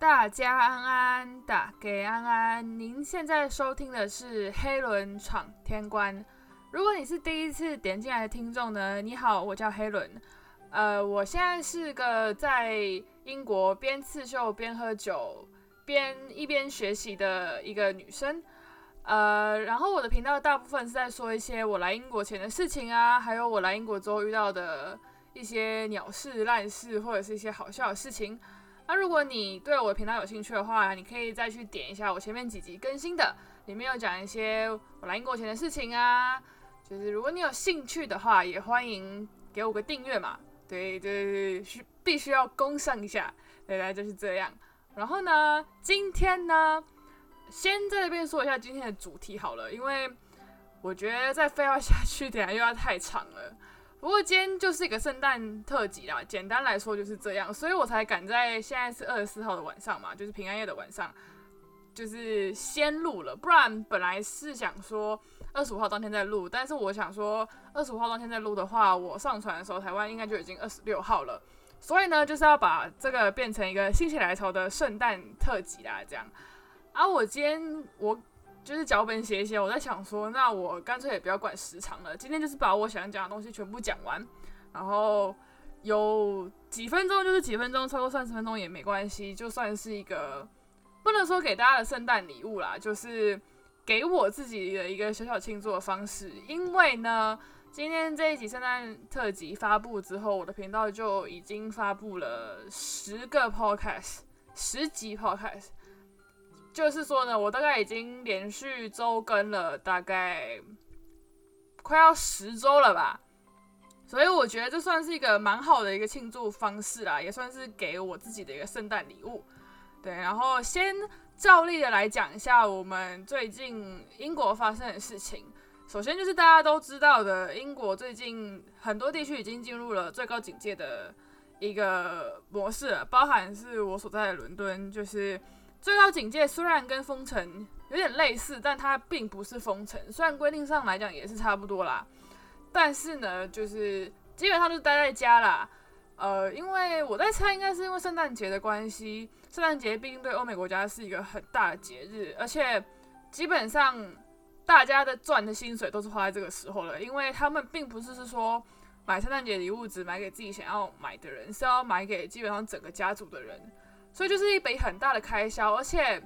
大家安安，打给安安。您现在收听的是《黑轮闯天关》。如果你是第一次点进来的听众呢，你好，我叫黑轮。呃，我现在是个在英国边刺绣边喝酒边一边学习的一个女生。呃，然后我的频道大部分是在说一些我来英国前的事情啊，还有我来英国之后遇到的一些鸟事、烂事，或者是一些好笑的事情。那如果你对我的频道有兴趣的话，你可以再去点一下我前面几集更新的，里面有讲一些我来英国前的事情啊。就是如果你有兴趣的话，也欢迎给我个订阅嘛。对对对，需必须要攻上一下。对来就是这样。然后呢，今天呢，先在这边说一下今天的主题好了，因为我觉得再废话下去，等下又要太长了。不过今天就是一个圣诞特辑啦，简单来说就是这样，所以我才赶在现在是二十四号的晚上嘛，就是平安夜的晚上，就是先录了。不然本来是想说二十五号当天再录，但是我想说二十五号当天再录的话，我上传的时候台湾应该就已经二十六号了，所以呢就是要把这个变成一个心血来潮的圣诞特辑啦，这样。啊，我今天我。就是脚本写一写，我在想说，那我干脆也不要管时长了，今天就是把我想讲的东西全部讲完，然后有几分钟就是几分钟，超过三十分钟也没关系，就算是一个不能说给大家的圣诞礼物啦，就是给我自己的一个小小庆祝的方式。因为呢，今天这一集圣诞特辑发布之后，我的频道就已经发布了十个 podcast，十集 podcast。就是说呢，我大概已经连续周更了大概快要十周了吧，所以我觉得这算是一个蛮好的一个庆祝方式啦，也算是给我自己的一个圣诞礼物。对，然后先照例的来讲一下我们最近英国发生的事情。首先就是大家都知道的，英国最近很多地区已经进入了最高警戒的一个模式了，包含是我所在的伦敦，就是。最高警戒虽然跟封城有点类似，但它并不是封城。虽然规定上来讲也是差不多啦，但是呢，就是基本上就待在家啦。呃，因为我在猜，应该是因为圣诞节的关系。圣诞节毕竟对欧美国家是一个很大的节日，而且基本上大家的赚的薪水都是花在这个时候了。因为他们并不是是说买圣诞节礼物只买给自己想要买的人，是要买给基本上整个家族的人。所以就是一笔很大的开销，而且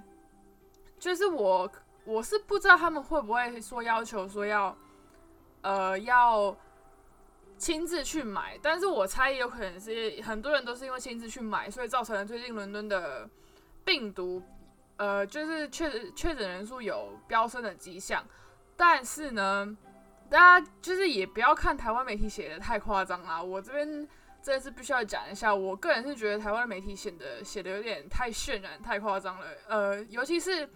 就是我我是不知道他们会不会说要求说要呃要亲自去买，但是我猜也有可能是很多人都是因为亲自去买，所以造成了最近伦敦的病毒呃就是确确诊人数有飙升的迹象，但是呢，大家就是也不要看台湾媒体写的太夸张啦，我这边。这次必须要讲一下，我个人是觉得台湾的媒体显得写的有点太渲染、太夸张了。呃，尤其是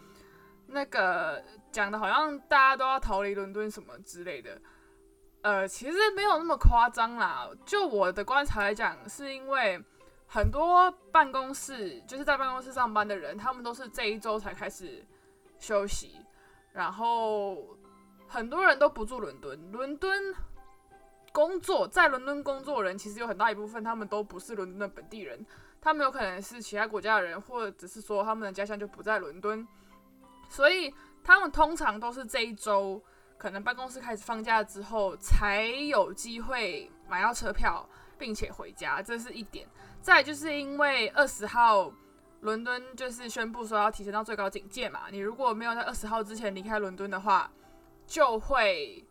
那个讲的好像大家都要逃离伦敦什么之类的，呃，其实没有那么夸张啦。就我的观察来讲，是因为很多办公室就是在办公室上班的人，他们都是这一周才开始休息，然后很多人都不住伦敦，伦敦。工作在伦敦工作的人其实有很大一部分，他们都不是伦敦的本地人，他们有可能是其他国家的人，或者是说他们的家乡就不在伦敦，所以他们通常都是这一周可能办公室开始放假之后，才有机会买到车票，并且回家，这是一点。再就是因为二十号伦敦就是宣布说要提升到最高警戒嘛，你如果没有在二十号之前离开伦敦的话，就会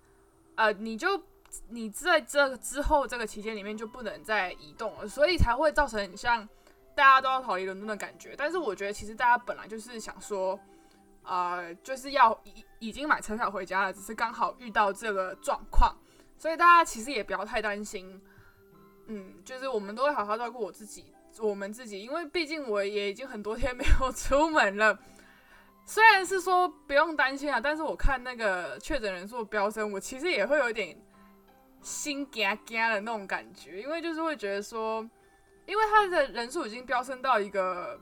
呃你就。你在这之后这个期间里面就不能再移动了，所以才会造成像大家都要逃离伦敦的感觉。但是我觉得其实大家本来就是想说，呃，就是要已已经买车票回家了，只是刚好遇到这个状况，所以大家其实也不要太担心。嗯，就是我们都会好好照顾我自己，我们自己，因为毕竟我也已经很多天没有出门了。虽然是说不用担心啊，但是我看那个确诊人数飙升，我其实也会有点。心惊惊的那种感觉，因为就是会觉得说，因为他的人数已经飙升到一个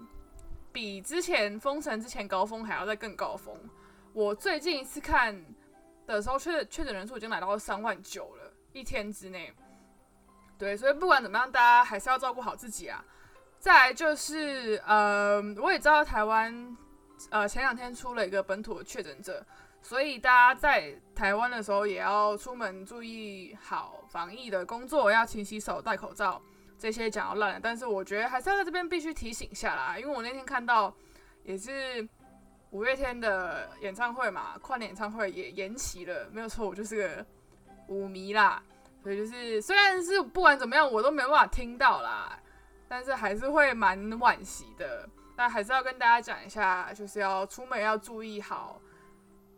比之前封城之前高峰还要再更高峰。我最近一次看的时候，确确诊人数已经来到三万九了，一天之内。对，所以不管怎么样，大家还是要照顾好自己啊。再来就是，呃，我也知道台湾，呃，前两天出了一个本土的确诊者，所以大家在台湾的时候也要出门注意好防疫的工作，要勤洗手、戴口罩，这些讲到烂。但是我觉得还是要在这边必须提醒一下啦，因为我那天看到也是五月天的演唱会嘛，跨年演唱会也延期了，没有错，我就是个舞迷啦，所以就是虽然是不管怎么样，我都没办法听到啦。但是还是会蛮惋惜的，但还是要跟大家讲一下，就是要出门要注意好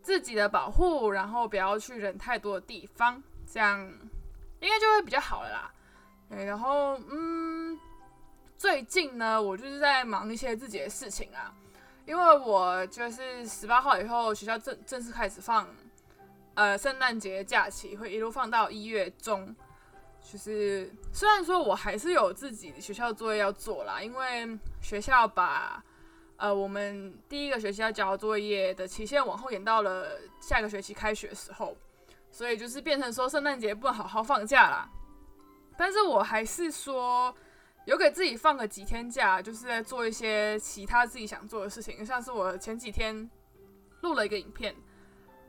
自己的保护，然后不要去人太多的地方，这样应该就会比较好了啦。对，然后嗯，最近呢，我就是在忙一些自己的事情啊，因为我就是十八号以后学校正正式开始放呃圣诞节假期，会一路放到一月中。就是虽然说我还是有自己学校作业要做啦，因为学校把呃我们第一个学期要交作业的期限往后延到了下个学期开学的时候，所以就是变成说圣诞节不能好好放假啦。但是我还是说有给自己放个几天假，就是在做一些其他自己想做的事情，像是我前几天录了一个影片，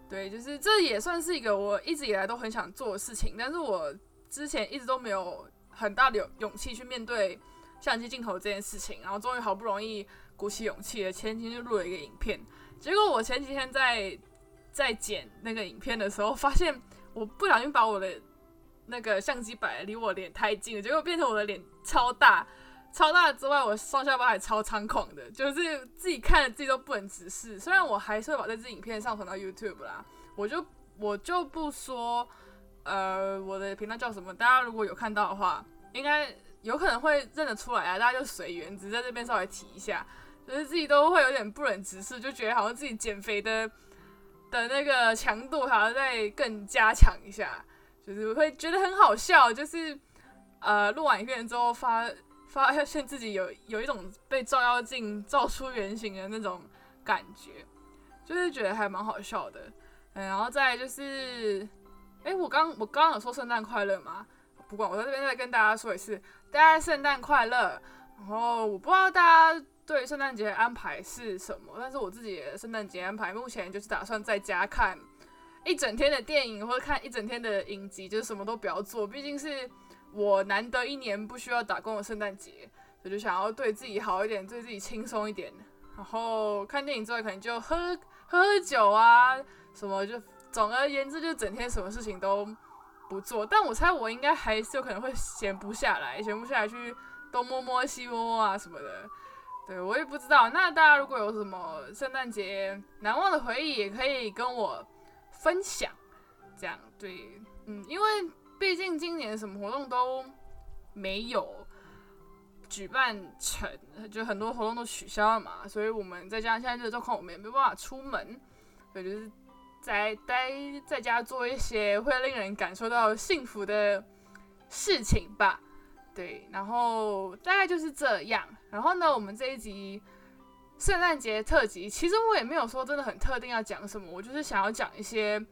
对，就是这也算是一个我一直以来都很想做的事情，但是我。之前一直都没有很大的勇勇气去面对相机镜头这件事情，然后终于好不容易鼓起勇气了，前几天就录了一个影片。结果我前几天在在剪那个影片的时候，发现我不小心把我的那个相机摆离我脸太近了，结果变成我的脸超大，超大之外，我双下巴还超猖狂的，就是自己看着自己都不能直视。虽然我还是会把这支影片上传到 YouTube 啦，我就我就不说。呃，我的频道叫什么？大家如果有看到的话，应该有可能会认得出来啊。大家就随缘，只是在这边稍微提一下，就是自己都会有点不忍直视，就觉得好像自己减肥的的那个强度还要再更加强一下，就是会觉得很好笑。就是呃，录完影片之后发发现自己有有一种被照妖镜照出原形的那种感觉，就是觉得还蛮好笑的。嗯，然后再就是。哎，我刚我刚刚有说圣诞快乐吗？不管，我在这边再跟大家说一次，大家圣诞快乐。然后我不知道大家对圣诞节安排是什么，但是我自己的圣诞节安排目前就是打算在家看一整天的电影，或者看一整天的影集，就是什么都不要做。毕竟是我难得一年不需要打工的圣诞节，我就想要对自己好一点，对自己轻松一点。然后看电影之外，可能就喝喝酒啊，什么就。总而言之，就整天什么事情都不做。但我猜我应该还是有可能会闲不下来，闲不下来去东摸摸西摸摸啊什么的。对我也不知道。那大家如果有什么圣诞节难忘的回忆，也可以跟我分享。这样对，嗯，因为毕竟今年什么活动都没有举办成，就很多活动都取消了嘛。所以我们再加上现在这个状况，我们也没办法出门，所以就是。在待在家做一些会令人感受到幸福的事情吧，对，然后大概就是这样。然后呢，我们这一集圣诞节特辑，其实我也没有说真的很特定要讲什么，我就是想要讲一些，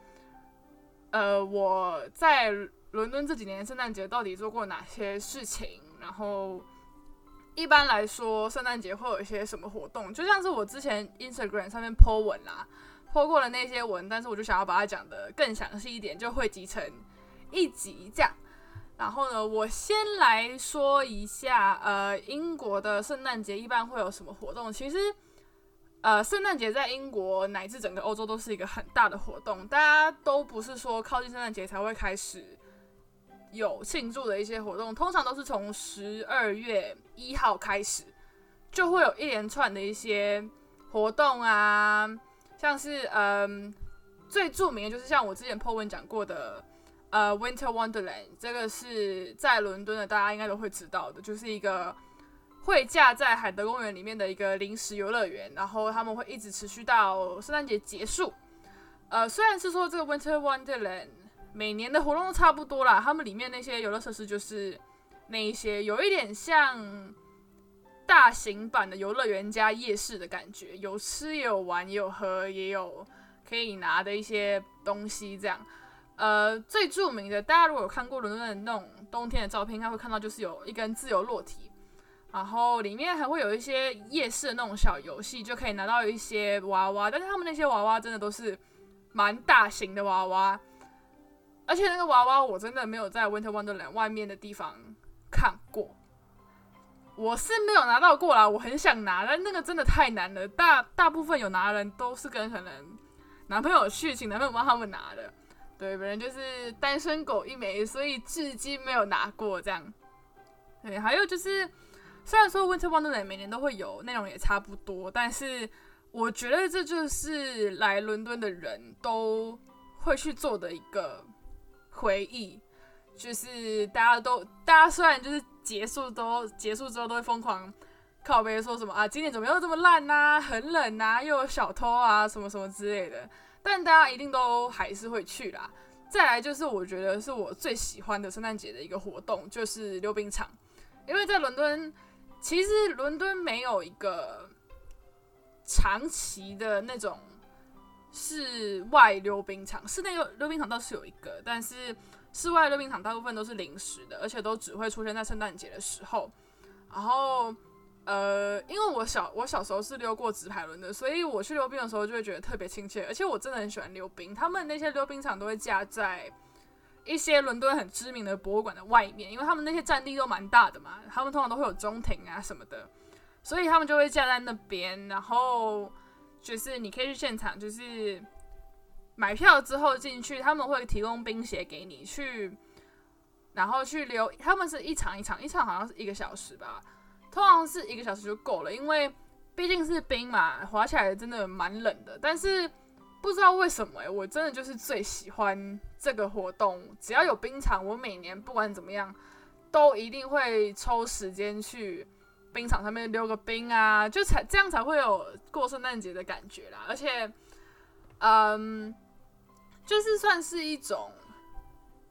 呃，我在伦敦这几年圣诞节到底做过哪些事情。然后一般来说，圣诞节会有一些什么活动，就像是我之前 Instagram 上面 po 文啦。拖过了那些文，但是我就想要把它讲的更详细一点，就汇集成一集这样。然后呢，我先来说一下，呃，英国的圣诞节一般会有什么活动？其实，呃，圣诞节在英国乃至整个欧洲都是一个很大的活动，大家都不是说靠近圣诞节才会开始有庆祝的一些活动，通常都是从十二月一号开始，就会有一连串的一些活动啊。像是嗯，最著名的就是像我之前 po 文讲过的，呃，Winter Wonderland，这个是在伦敦的，大家应该都会知道的，就是一个会架在海德公园里面的一个临时游乐园，然后他们会一直持续到圣诞节结束。呃，虽然是说这个 Winter Wonderland 每年的活动都差不多啦，他们里面那些游乐设施就是那一些，有一点像。大型版的游乐园加夜市的感觉，有吃也有玩也有喝也有可以拿的一些东西，这样。呃，最著名的，大家如果有看过伦敦的那种冬天的照片，应该会看到就是有一根自由落体，然后里面还会有一些夜市的那种小游戏，就可以拿到一些娃娃，但是他们那些娃娃真的都是蛮大型的娃娃，而且那个娃娃我真的没有在 Winter Wonderland 外面的地方看过，我是没有拿到过啦，我很想拿，但那个真的太难了，大大部分有拿的人都是跟可能男朋友去，请男朋友帮他们拿的，对，本人就是单身狗一枚，所以至今没有拿过这样，对，还有就是。虽然说 Winter Wonderland 每年都会有内容也差不多，但是我觉得这就是来伦敦的人都会去做的一个回忆，就是大家都大家虽然就是结束都结束之后都会疯狂靠背说什么啊，今年怎么又这么烂呐，很冷呐，又有小偷啊，什么什么之类的，但大家一定都还是会去啦。再来就是我觉得是我最喜欢的圣诞节的一个活动，就是溜冰场，因为在伦敦。其实伦敦没有一个长期的那种室外溜冰场，室内溜冰场倒是有一个，但是室外溜冰场大部分都是临时的，而且都只会出现在圣诞节的时候。然后，呃，因为我小我小时候是溜过直排轮的，所以我去溜冰的时候就会觉得特别亲切，而且我真的很喜欢溜冰。他们那些溜冰场都会架在。一些伦敦很知名的博物馆的外面，因为他们那些占地都蛮大的嘛，他们通常都会有中庭啊什么的，所以他们就会架在那边，然后就是你可以去现场，就是买票之后进去，他们会提供冰鞋给你去，然后去溜，他们是一场一场，一场好像是一个小时吧，通常是一个小时就够了，因为毕竟是冰嘛，滑起来真的蛮冷的，但是。不知道为什么哎，我真的就是最喜欢这个活动。只要有冰场，我每年不管怎么样，都一定会抽时间去冰场上面溜个冰啊，就才这样才会有过圣诞节的感觉啦。而且，嗯，就是算是一种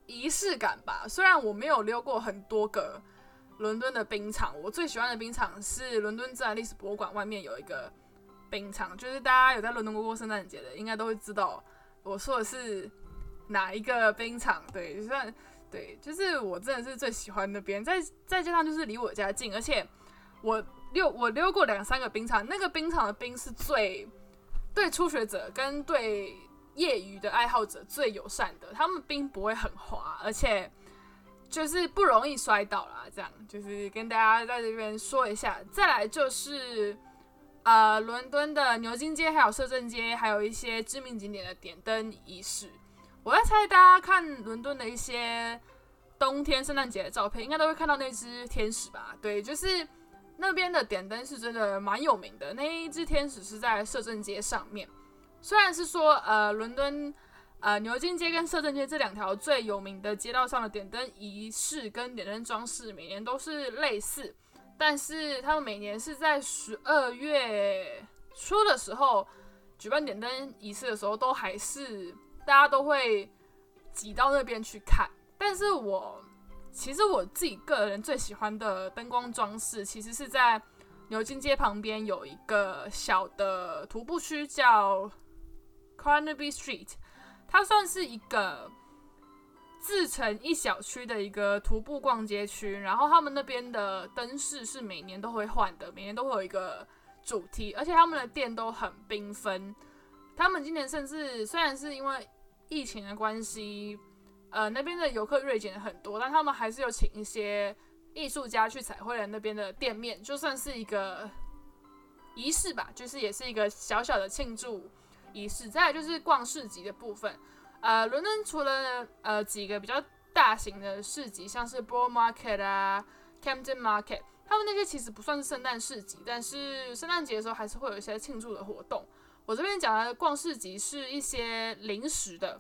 仪式感吧。虽然我没有溜过很多个伦敦的冰场，我最喜欢的冰场是伦敦自然历史博物馆外面有一个。冰场就是大家有在伦敦过过圣诞节的，应该都会知道我说的是哪一个冰场。对，就算对，就是我真的是最喜欢那边。再再加上就是离我家近，而且我溜我溜过两三个冰场，那个冰场的冰是最对初学者跟对业余的爱好者最友善的，他们冰不会很滑，而且就是不容易摔倒啦。这样就是跟大家在这边说一下。再来就是。呃，伦敦的牛津街还有摄政街，还有一些知名景点的点灯仪式。我在猜，大家看伦敦的一些冬天圣诞节的照片，应该都会看到那只天使吧？对，就是那边的点灯是真的蛮有名的。那一只天使是在摄政街上面。虽然是说，呃，伦敦呃牛津街跟摄政街这两条最有名的街道上的点灯仪式跟点灯装饰，每年都是类似。但是他们每年是在十二月初的时候举办点灯仪式的时候，都还是大家都会挤到那边去看。但是我其实我自己个人最喜欢的灯光装饰，其实是在牛津街旁边有一个小的徒步区，叫 Carnaby Street，它算是一个。自成一小区的一个徒步逛街区，然后他们那边的灯饰是每年都会换的，每年都会有一个主题，而且他们的店都很缤纷。他们今年甚至虽然是因为疫情的关系，呃，那边的游客锐减很多，但他们还是有请一些艺术家去彩绘了那边的店面，就算是一个仪式吧，就是也是一个小小的庆祝仪式。再来就是逛市集的部分。呃，伦敦除了呃几个比较大型的市集，像是 Borough Market 啊、Camden Market，他们那些其实不算是圣诞市集，但是圣诞节的时候还是会有一些庆祝的活动。我这边讲的逛市集是一些临时的，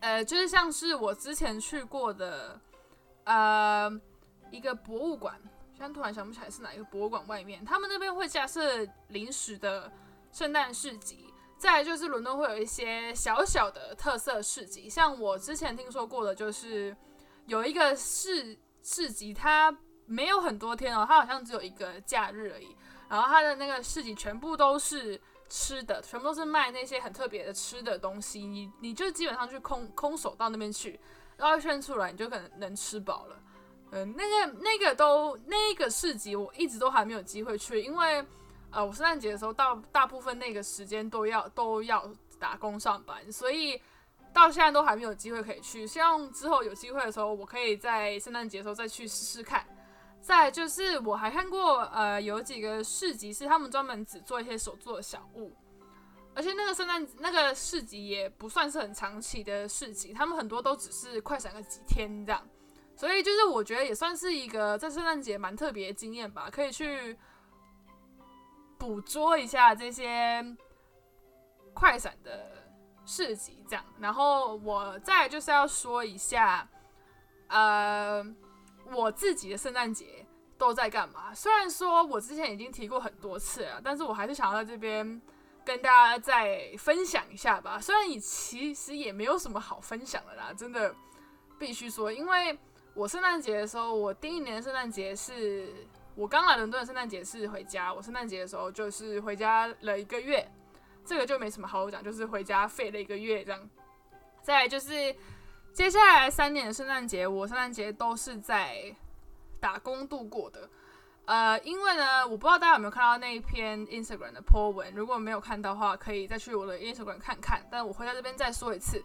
呃，就是像是我之前去过的呃一个博物馆，现在突然想不起来是哪一个博物馆外面，他们那边会架设临时的圣诞市集。再就是伦敦会有一些小小的特色市集，像我之前听说过的，就是有一个市市集，它没有很多天哦，它好像只有一个假日而已。然后它的那个市集全部都是吃的，全部都是卖那些很特别的吃的东西。你你就基本上去空空手到那边去，绕一圈出来，你就可能能吃饱了。嗯，那个那个都那个市集我一直都还没有机会去，因为呃，我圣诞节的时候到大部分那个时间都要都要打工上班，所以到现在都还没有机会可以去。希望之后有机会的时候，我可以在圣诞节的时候再去试试看。再就是我还看过呃有几个市集是他们专门只做一些手做的小物，而且那个圣诞那个市集也不算是很长期的市集，他们很多都只是快闪个几天这样。所以就是我觉得也算是一个在圣诞节蛮特别的经验吧，可以去捕捉一下这些快闪的市集，这样。然后我再就是要说一下，呃，我自己的圣诞节都在干嘛？虽然说我之前已经提过很多次了，但是我还是想要在这边跟大家再分享一下吧。虽然你其实也没有什么好分享的啦，真的必须说，因为。我圣诞节的时候，我第一年圣诞节是我刚来伦敦的圣诞节是回家。我圣诞节的时候就是回家了一个月，这个就没什么好讲，就是回家废了一个月这样。再就是接下来三年的圣诞节，我圣诞节都是在打工度过的。呃，因为呢，我不知道大家有没有看到那一篇 Instagram 的 po 文，如果没有看到的话，可以再去我的 Instagram 看看。但我会在这边再说一次。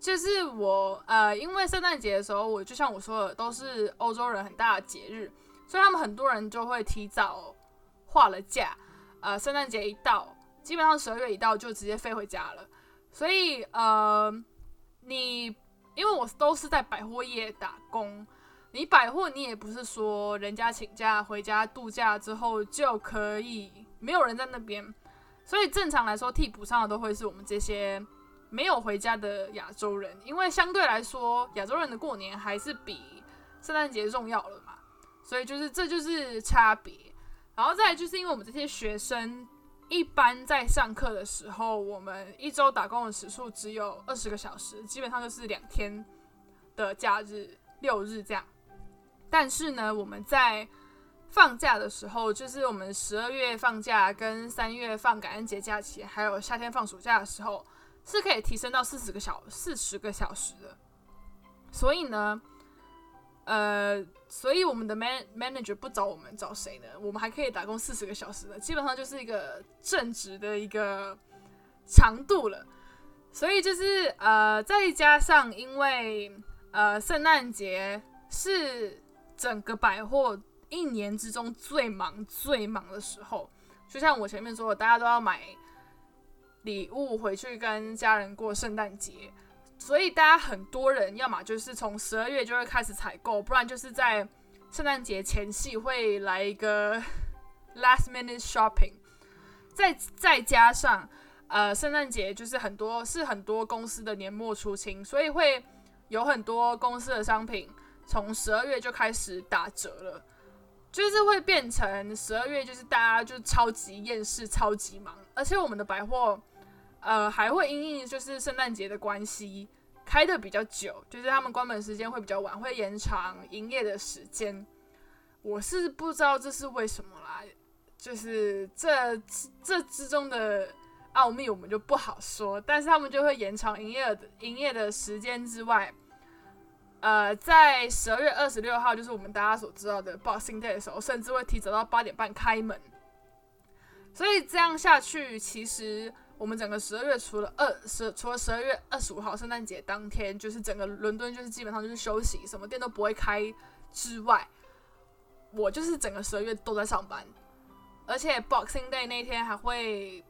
就是我呃，因为圣诞节的时候，我就像我说的，都是欧洲人很大的节日，所以他们很多人就会提早画了假。呃，圣诞节一到，基本上十二月一到就直接飞回家了。所以呃，你因为我都是在百货业打工，你百货你也不是说人家请假回家度假之后就可以没有人在那边，所以正常来说替补上的都会是我们这些。没有回家的亚洲人，因为相对来说，亚洲人的过年还是比圣诞节重要了，所以就是这就是差别。然后再来就是因为我们这些学生一般在上课的时候，我们一周打工的时数只有二十个小时，基本上就是两天的假日六日这样。但是呢，我们在放假的时候，就是我们十二月放假跟三月放感恩节假期，还有夏天放暑假的时候。是可以提升到四十个小四十个小时的，所以呢，呃，所以我们的 man manager 不找我们找谁呢？我们还可以打工四十个小时的，基本上就是一个正职的一个长度了。所以就是呃，再加上因为呃，圣诞节是整个百货一年之中最忙最忙的时候，就像我前面说的，大家都要买。礼物回去跟家人过圣诞节，所以大家很多人要么就是从十二月就会开始采购，不然就是在圣诞节前夕会来一个 last minute shopping。再再加上呃，圣诞节就是很多是很多公司的年末出清，所以会有很多公司的商品从十二月就开始打折了，就是会变成十二月就是大家就超级厌世、超级忙，而且我们的百货。呃，还会因应就是圣诞节的关系，开的比较久，就是他们关门时间会比较晚，会延长营业的时间。我是不知道这是为什么啦，就是这这之中的奥秘我们就不好说。但是他们就会延长营业的营业的时间之外，呃，在十二月二十六号，就是我们大家所知道的 Boxing Day 的时候，甚至会提早到八点半开门。所以这样下去，其实。我们整个十二月除了二十，除了十二月二十五号圣诞节当天，就是整个伦敦就是基本上就是休息，什么店都不会开之外，我就是整个十二月都在上班，而且 Boxing Day 那天还会，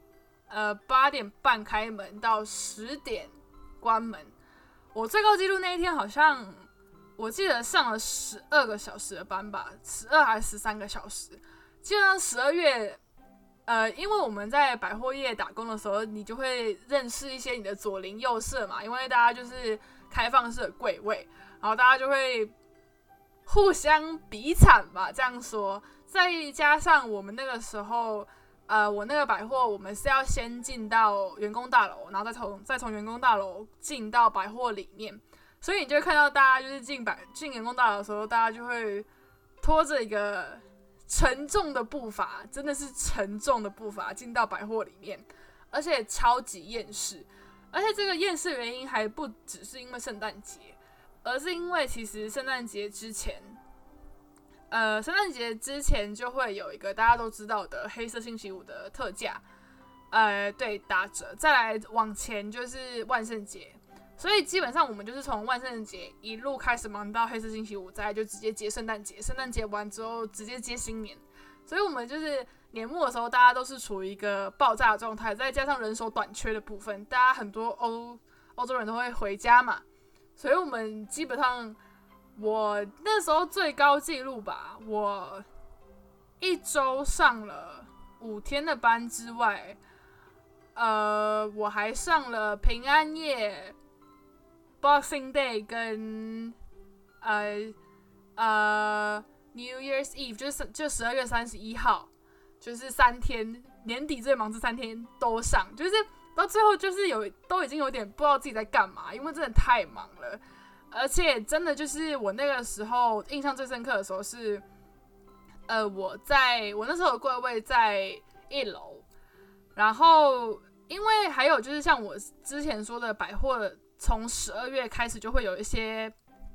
呃八点半开门到十点关门。我最高纪录那一天好像我记得上了十二个小时的班吧，十二还是十三个小时，基本上十二月。呃，因为我们在百货业打工的时候，你就会认识一些你的左邻右舍嘛。因为大家就是开放式的柜位，然后大家就会互相比惨吧，这样说。再加上我们那个时候，呃，我那个百货，我们是要先进到员工大楼，然后再从再从员工大楼进到百货里面，所以你就会看到大家就是进百进员工大楼的时候，大家就会拖着一个。沉重的步伐，真的是沉重的步伐进到百货里面，而且超级厌世，而且这个厌世原因还不只是因为圣诞节，而是因为其实圣诞节之前呃，圣诞节之前就会有一个大家都知道的黑色星期五的特价，呃，对，打折。再来往前就是万圣节，所以基本上我们就是从万圣节一路开始忙到黑色星期五，再就直接接圣诞节。圣诞节完之后直接接新年，所以我们就是年末的时候大家都是处于一个爆炸的状态，再加上人手短缺的部分，大家很多欧欧洲人都会回家嘛，所以我们基本上。我那时候最高纪录吧，我一周上了五天的班之外，呃，我还上了平安夜、Boxing Day 跟呃呃 New Year's Eve，就是就十二月三十一号，就是三天年底最忙这三天都上，就是到最后就是有都已经有点不知道自己在干嘛，因为真的太忙了。而且真的就是我那个时候印象最深刻的时候是，呃，我在我那时候的柜位在一楼，然后因为还有就是像我之前说的百货，从十二月开始就会有一些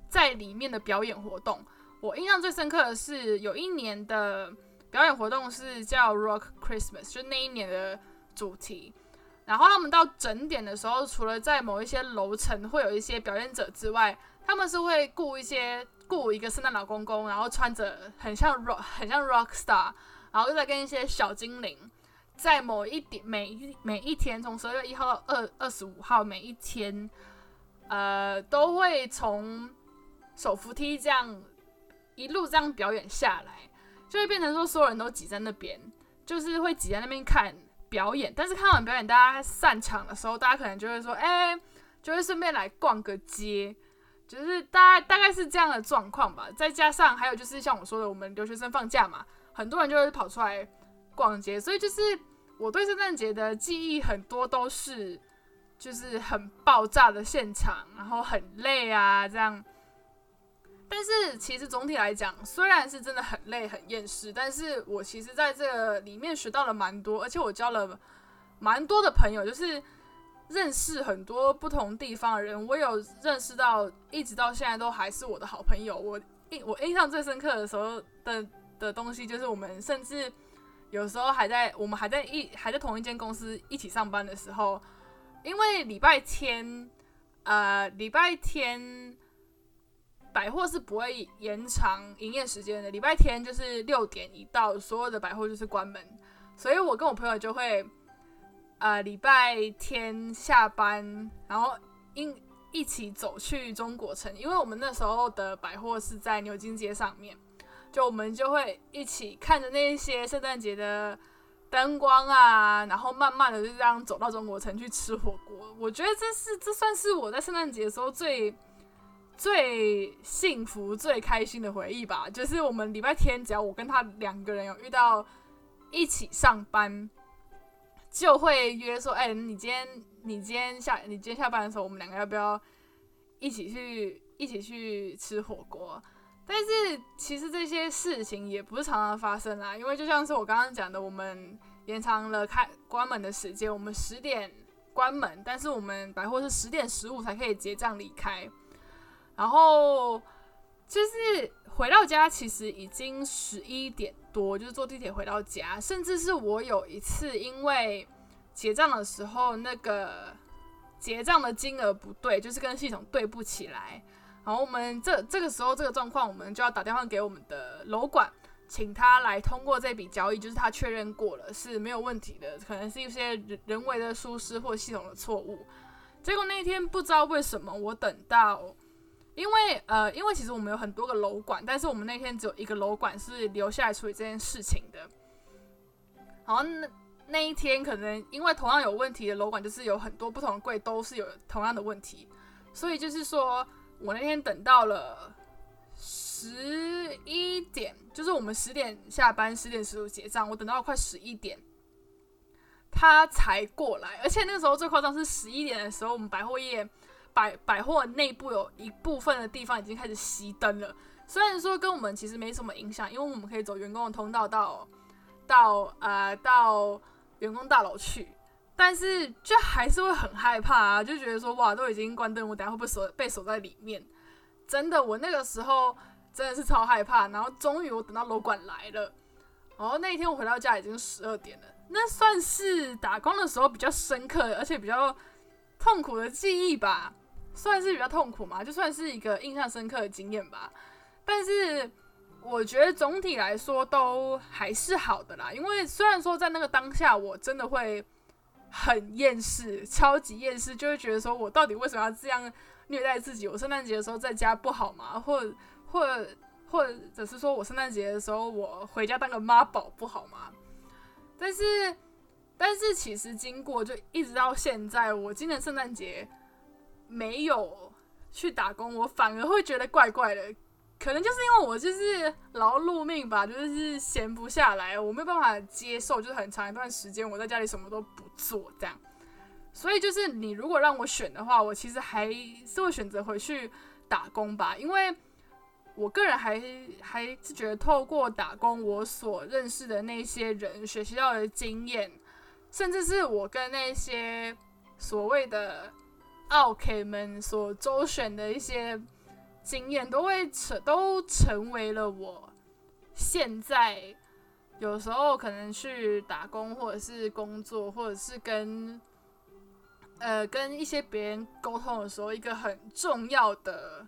在里面的表演活动。我印象最深刻的是有一年的表演活动是叫 Rock Christmas，就那一年的主题。然后他们到整点的时候，除了在某一些楼层会有一些表演者之外，他们是会雇一些雇一个圣诞老公公，然后穿着很像 rock 很像 rock star，然后又在跟一些小精灵，在某一点每一每一天，从十二月一号到二二十五号，每一天，呃，都会从手扶梯这样一路这样表演下来，就会变成说所有人都挤在那边，就是会挤在那边看表演。但是看完表演，大家散场的时候，大家可能就会说，哎，就会顺便来逛个街。就是大概大概是这样的状况吧，再加上还有就是像我说的，我们留学生放假嘛，很多人就会跑出来逛街，所以就是我对圣诞节的记忆很多都是就是很爆炸的现场，然后很累啊这样。但是其实总体来讲，虽然是真的很累很厌世，但是我其实在这里面学到了蛮多，而且我交了蛮多的朋友，就是。认识很多不同地方的人，我有认识到，一直到现在都还是我的好朋友。我印我印象最深刻的时候的的东西，就是我们甚至有时候还在我们还在一还在同一间公司一起上班的时候，因为礼拜天呃礼拜天百货是不会延长营业时间的，礼拜天就是六点一到，所有的百货就是关门，所以我跟我朋友就会。呃，礼拜天下班，然后一一起走去中国城，因为我们那时候的百货是在牛津街上面，就我们就会一起看着那些圣诞节的灯光啊，然后慢慢的就这样走到中国城去吃火锅。我觉得这是这算是我在圣诞节的时候最最幸福、最开心的回忆吧。就是我们礼拜天只要我跟他两个人有遇到一起上班。就会约说，哎，你今天你今天下你今天下班的时候，我们两个要不要一起去一起去吃火锅？但是其实这些事情也不是常常发生啦，因为就像是我刚刚讲的，我们延长了开关门的时间，我们十点关门，但是我们百货是十点十五才可以结账离开，然后就是回到家其实已经十一点。多就是坐地铁回到家，甚至是我有一次因为结账的时候那个结账的金额不对，就是跟系统对不起来，然后我们这这个时候这个状况，我们就要打电话给我们的楼管，请他来通过这笔交易，就是他确认过了是没有问题的，可能是一些人人为的疏失或系统的错误。结果那一天不知道为什么，我等到。因为呃，因为其实我们有很多个楼管，但是我们那天只有一个楼管是留下来处理这件事情的。然后那那一天可能因为同样有问题的楼管，就是有很多不同的柜都是有同样的问题，所以就是说我那天等到了十一点，就是我们十点下班，十点十五结账，我等到了快十一点，他才过来。而且那个时候最夸张是十一点的时候，我们百货业。百百货内部有一部分的地方已经开始熄灯了，虽然说跟我们其实没什么影响，因为我们可以走员工的通道到到呃到员工大楼去，但是就还是会很害怕啊，就觉得说哇都已经关灯，我等下会不会锁被锁在里面？真的，我那个时候真的是超害怕。然后终于我等到楼管来了，然后那一天我回到家已经十二点了，那算是打工的时候比较深刻而且比较痛苦的记忆吧，算是比较痛苦嘛，就算是一个印象深刻的经验吧。但是我觉得总体来说都还是好的啦，因为虽然说在那个当下我真的会很厌世，超级厌世，就会觉得说我到底为什么要这样虐待自己？我圣诞节的时候在家不好吗？或或或者是说我圣诞节的时候我回家当个妈宝不好吗？但是但是其实经过就一直到现在，我今年圣诞节没有去打工，我反而会觉得怪怪的。可能就是因为我就是劳碌命吧，就是闲不下来，我没有办法接受，就是很长一段时间我在家里什么都不做这样。所以就是你如果让我选的话，我其实还是会选择回去打工吧，因为我个人还还是觉得透过打工，我所认识的那些人学习到的经验，甚至是我跟那些所谓的奥 K 们所周旋的一些。经验都会成都成为了我现在有时候可能去打工或者是工作或者是跟呃跟一些别人沟通的时候一个很重要的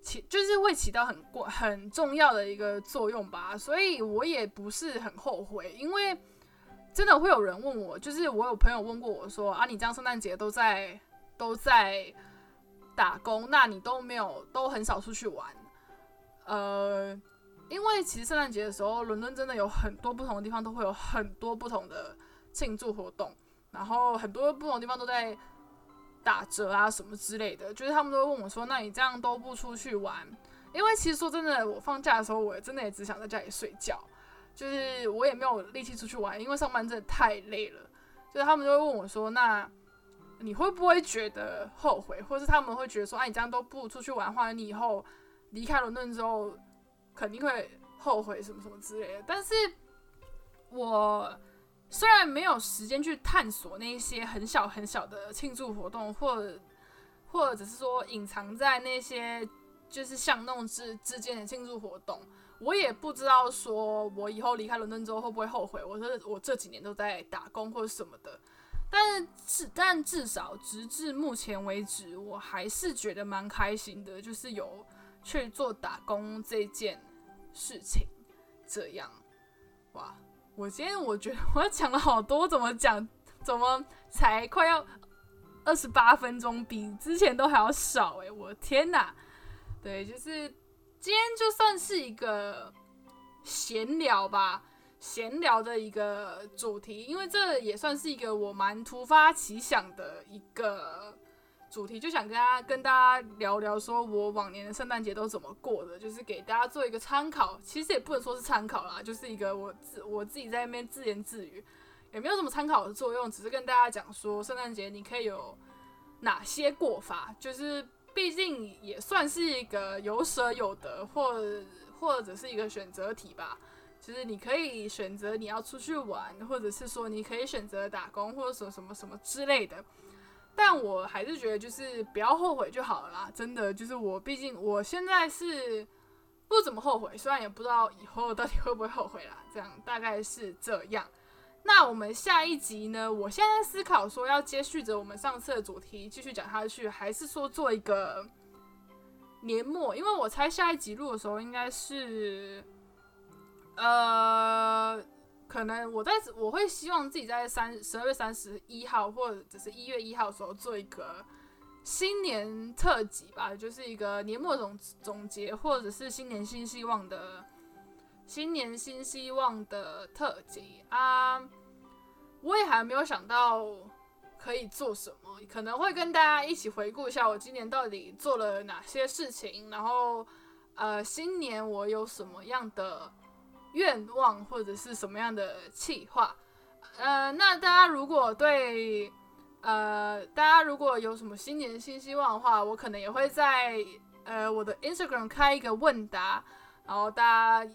起就是会起到很过很重要的一个作用吧，所以我也不是很后悔，因为真的会有人问我，就是我有朋友问过我说啊，你这样圣诞节都在都在。打工，那你都没有，都很少出去玩，呃，因为其实圣诞节的时候，伦敦真的有很多不同的地方都会有很多不同的庆祝活动，然后很多不同的地方都在打折啊什么之类的，就是他们都会问我说：“那你这样都不出去玩？”因为其实说真的，我放假的时候，我真的也只想在家里睡觉，就是我也没有力气出去玩，因为上班真的太累了。就是他们就会问我说：“那？”你会不会觉得后悔，或是他们会觉得说，哎，你这样都不出去玩的话，你以后离开伦敦之后肯定会后悔什么什么之类的。但是，我虽然没有时间去探索那些很小很小的庆祝活动，或或者是说隐藏在那些就是巷弄之之间的庆祝活动，我也不知道说我以后离开伦敦之后会不会后悔。我说我这几年都在打工或者什么的。但至但至少直至目前为止，我还是觉得蛮开心的，就是有去做打工这件事情。这样，哇！我今天我觉得我讲了好多，怎么讲？怎么才快要二十八分钟，比之前都还要少诶，我天哪！对，就是今天就算是一个闲聊吧。闲聊的一个主题，因为这也算是一个我蛮突发奇想的一个主题，就想跟大家跟大家聊聊，说我往年的圣诞节都怎么过的，就是给大家做一个参考。其实也不能说是参考啦，就是一个我自我自己在那边自言自语，也没有什么参考的作用，只是跟大家讲说圣诞节你可以有哪些过法，就是毕竟也算是一个有舍有得，或或者是一个选择题吧。就是你可以选择你要出去玩，或者是说你可以选择打工，或者什么什么什么之类的。但我还是觉得就是不要后悔就好了啦。真的，就是我毕竟我现在是不怎么后悔，虽然也不知道以后到底会不会后悔啦。这样大概是这样。那我们下一集呢？我现在思考说要接续着我们上次的主题继续讲下去，还是说做一个年末？因为我猜下一集录的时候应该是。呃，可能我在我会希望自己在三十二月三十一号或者只是一月一号的时候做一个新年特辑吧，就是一个年末总总结或者是新年新希望的新年新希望的特辑啊。我也还没有想到可以做什么，可能会跟大家一起回顾一下我今年到底做了哪些事情，然后呃，新年我有什么样的。愿望或者是什么样的计划？呃，那大家如果对呃，大家如果有什么新年新希望的话，我可能也会在呃我的 Instagram 开一个问答，然后大家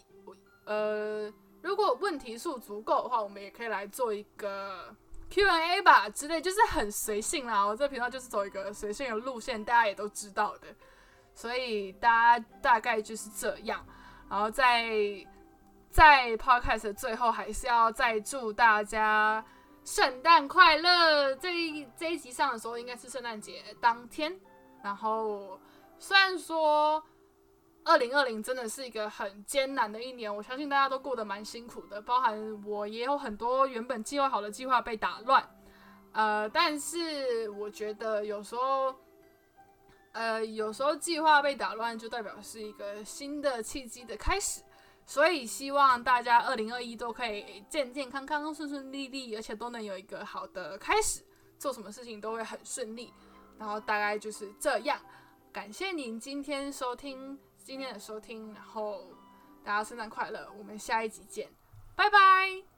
呃如果问题数足够的话，我们也可以来做一个 Q&A 吧之类，就是很随性啦。我这频道就是走一个随性的路线，大家也都知道的。所以大家大概就是这样。然后在在 podcast 最后，还是要再祝大家圣诞快乐。这一这一集上的时候，应该是圣诞节当天。然后虽然说二零二零真的是一个很艰难的一年，我相信大家都过得蛮辛苦的，包含我也有很多原本计划好的计划被打乱。呃，但是我觉得有时候，呃，有时候计划被打乱，就代表是一个新的契机的开始。所以希望大家二零二一都可以健健康康、顺顺利利，而且都能有一个好的开始，做什么事情都会很顺利。然后大概就是这样。感谢您今天收听今天的收听，然后大家圣诞快乐，我们下一集见，拜拜。